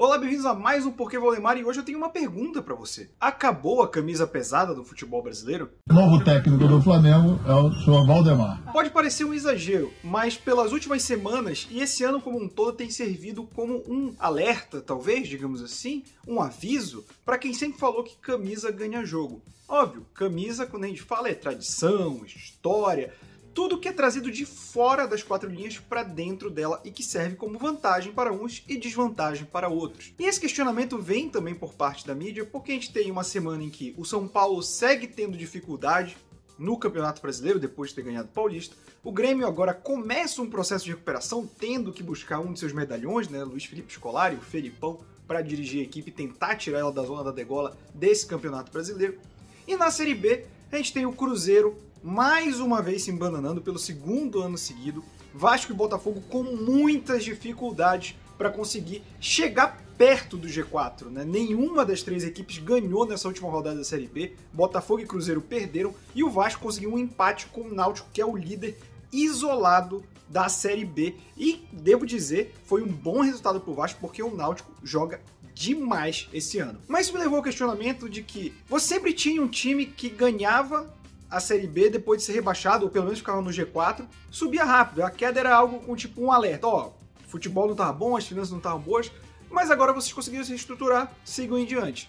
Olá, bem-vindos a mais um Porquê Valdemar e hoje eu tenho uma pergunta para você. Acabou a camisa pesada do futebol brasileiro? O novo técnico do Flamengo é o senhor Valdemar. Pode parecer um exagero, mas pelas últimas semanas e esse ano como um todo tem servido como um alerta, talvez, digamos assim, um aviso para quem sempre falou que camisa ganha jogo. Óbvio, camisa, quando a gente fala, é tradição, história, tudo que é trazido de fora das quatro linhas para dentro dela e que serve como vantagem para uns e desvantagem para outros. E esse questionamento vem também por parte da mídia, porque a gente tem uma semana em que o São Paulo segue tendo dificuldade no Campeonato Brasileiro, depois de ter ganhado o Paulista. O Grêmio agora começa um processo de recuperação, tendo que buscar um de seus medalhões, né, Luiz Felipe Scolari, o Felipão, para dirigir a equipe e tentar tirar ela da zona da degola desse Campeonato Brasileiro. E na Série B, a gente tem o Cruzeiro mais uma vez se embananando pelo segundo ano seguido. Vasco e Botafogo com muitas dificuldades para conseguir chegar perto do G4. Né? Nenhuma das três equipes ganhou nessa última rodada da Série B. Botafogo e Cruzeiro perderam e o Vasco conseguiu um empate com o Náutico, que é o líder isolado da Série B. E devo dizer, foi um bom resultado para o Vasco porque o Náutico joga demais esse ano. Mas isso me levou ao questionamento de que você sempre tinha um time que ganhava a Série B, depois de ser rebaixado, ou pelo menos ficava no G4, subia rápido. A queda era algo com tipo um alerta. Ó, futebol não estava bom, as finanças não estavam boas, mas agora vocês conseguiram se reestruturar, sigam em diante.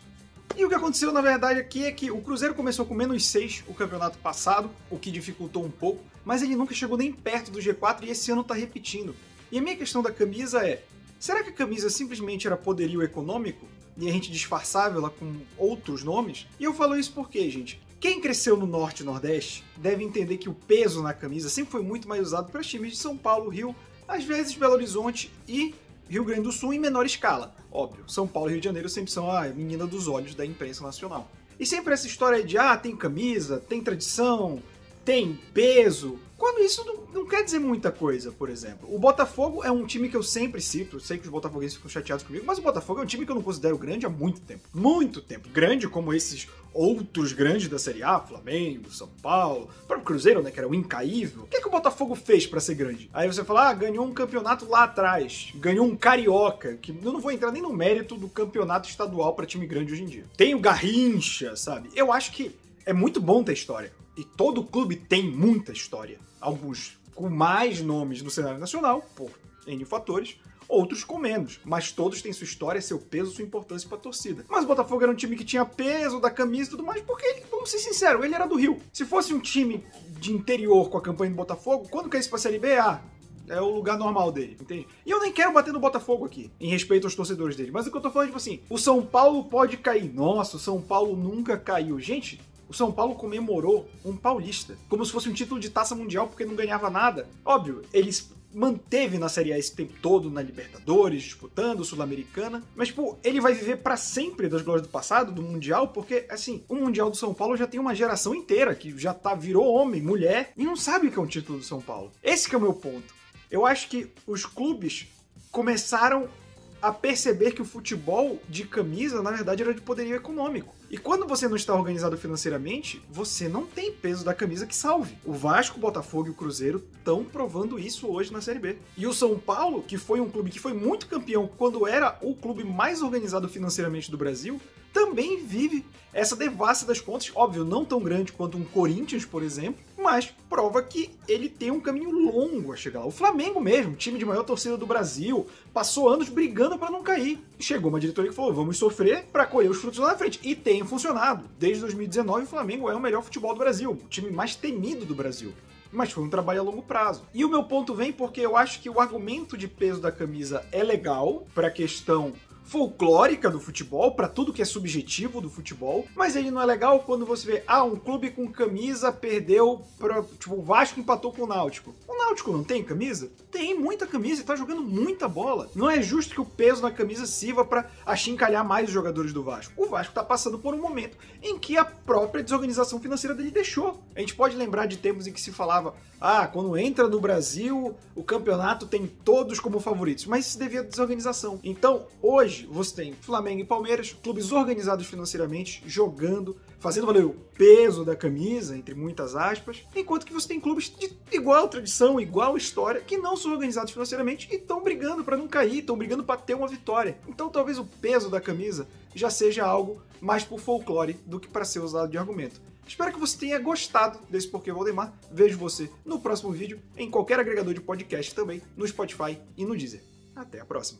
E o que aconteceu, na verdade, aqui é que o Cruzeiro começou com menos 6 o campeonato passado, o que dificultou um pouco, mas ele nunca chegou nem perto do G4 e esse ano está repetindo. E a minha questão da camisa é: será que a camisa simplesmente era poderio econômico? E a gente disfarçava ela com outros nomes? E eu falo isso porque, gente, quem cresceu no Norte e Nordeste deve entender que o peso na camisa sempre foi muito mais usado para times de São Paulo, Rio, às vezes Belo Horizonte e Rio Grande do Sul em menor escala. Óbvio, São Paulo e Rio de Janeiro sempre são a menina dos olhos da imprensa nacional. E sempre essa história de, ah, tem camisa, tem tradição, tem peso, quando isso não, não, quer dizer muita coisa, por exemplo. O Botafogo é um time que eu sempre cito, sei que os botafoguenses ficam chateados comigo, mas o Botafogo é um time que eu não considero grande há muito tempo. Muito tempo. Grande como esses outros grandes da Série A, Flamengo, São Paulo, o próprio Cruzeiro, né, que era o incaível. O que, é que o Botafogo fez para ser grande? Aí você fala, ah, ganhou um campeonato lá atrás, ganhou um carioca, que eu não vou entrar nem no mérito do campeonato estadual para time grande hoje em dia. Tem o Garrincha, sabe? Eu acho que é muito bom ter história. E todo clube tem muita história. Alguns com mais nomes no cenário nacional, por N fatores, outros com menos, mas todos têm sua história, seu peso, sua importância para a torcida. Mas o Botafogo era um time que tinha peso da camisa e tudo mais, porque vamos ser sinceros, ele era do Rio. Se fosse um time de interior com a campanha do Botafogo, quando caísse pra Série B, ah, é o lugar normal dele, entende? E eu nem quero bater no Botafogo aqui, em respeito aos torcedores dele. Mas o que eu tô falando, tipo assim, o São Paulo pode cair. Nossa, o São Paulo nunca caiu. Gente, o São Paulo comemorou um paulista, como se fosse um título de taça mundial porque não ganhava nada. Óbvio, eles manteve na Série A esse tempo todo na Libertadores, disputando Sul-Americana, mas tipo, ele vai viver para sempre das glórias do passado, do mundial, porque assim, o mundial do São Paulo já tem uma geração inteira que já tá virou homem, mulher e não sabe o que é um título do São Paulo. Esse é o meu ponto. Eu acho que os clubes começaram a perceber que o futebol de camisa, na verdade, era de poderio econômico. E quando você não está organizado financeiramente, você não tem peso da camisa que salve. O Vasco, o Botafogo e o Cruzeiro estão provando isso hoje na Série B. E o São Paulo, que foi um clube que foi muito campeão quando era o clube mais organizado financeiramente do Brasil, também vive essa devassa das contas, óbvio, não tão grande quanto um Corinthians, por exemplo, mas prova que ele tem um caminho longo a chegar lá. O Flamengo mesmo, time de maior torcida do Brasil, passou anos brigando para não cair. Chegou uma diretoria que falou: vamos sofrer para colher os frutos lá na frente. E tem funcionado. Desde 2019, o Flamengo é o melhor futebol do Brasil, o time mais temido do Brasil mas foi um trabalho a longo prazo. E o meu ponto vem porque eu acho que o argumento de peso da camisa é legal para a questão folclórica do futebol, para tudo que é subjetivo do futebol, mas ele não é legal quando você vê, ah, um clube com camisa perdeu para, tipo, o Vasco empatou com o Náutico. O Náutico não tem camisa? Tem muita camisa e tá jogando muita bola. Não é justo que o peso na camisa sirva para achincalhar mais os jogadores do Vasco. O Vasco tá passando por um momento em que a própria desorganização financeira dele deixou. A gente pode lembrar de tempos em que se falava, ah, quando entra no Brasil, o campeonato tem todos como favoritos, mas isso devia à desorganização. Então, hoje você tem Flamengo e Palmeiras, clubes organizados financeiramente, jogando, fazendo valer o peso da camisa, entre muitas aspas, enquanto que você tem clubes de igual tradição, igual história, que não são organizados financeiramente e estão brigando para não cair, estão brigando para ter uma vitória. Então talvez o peso da camisa já seja algo mais por folclore do que para ser usado de argumento. Espero que você tenha gostado desse Porquê Valdemar. Vejo você no próximo vídeo, em qualquer agregador de podcast também, no Spotify e no Deezer. Até a próxima.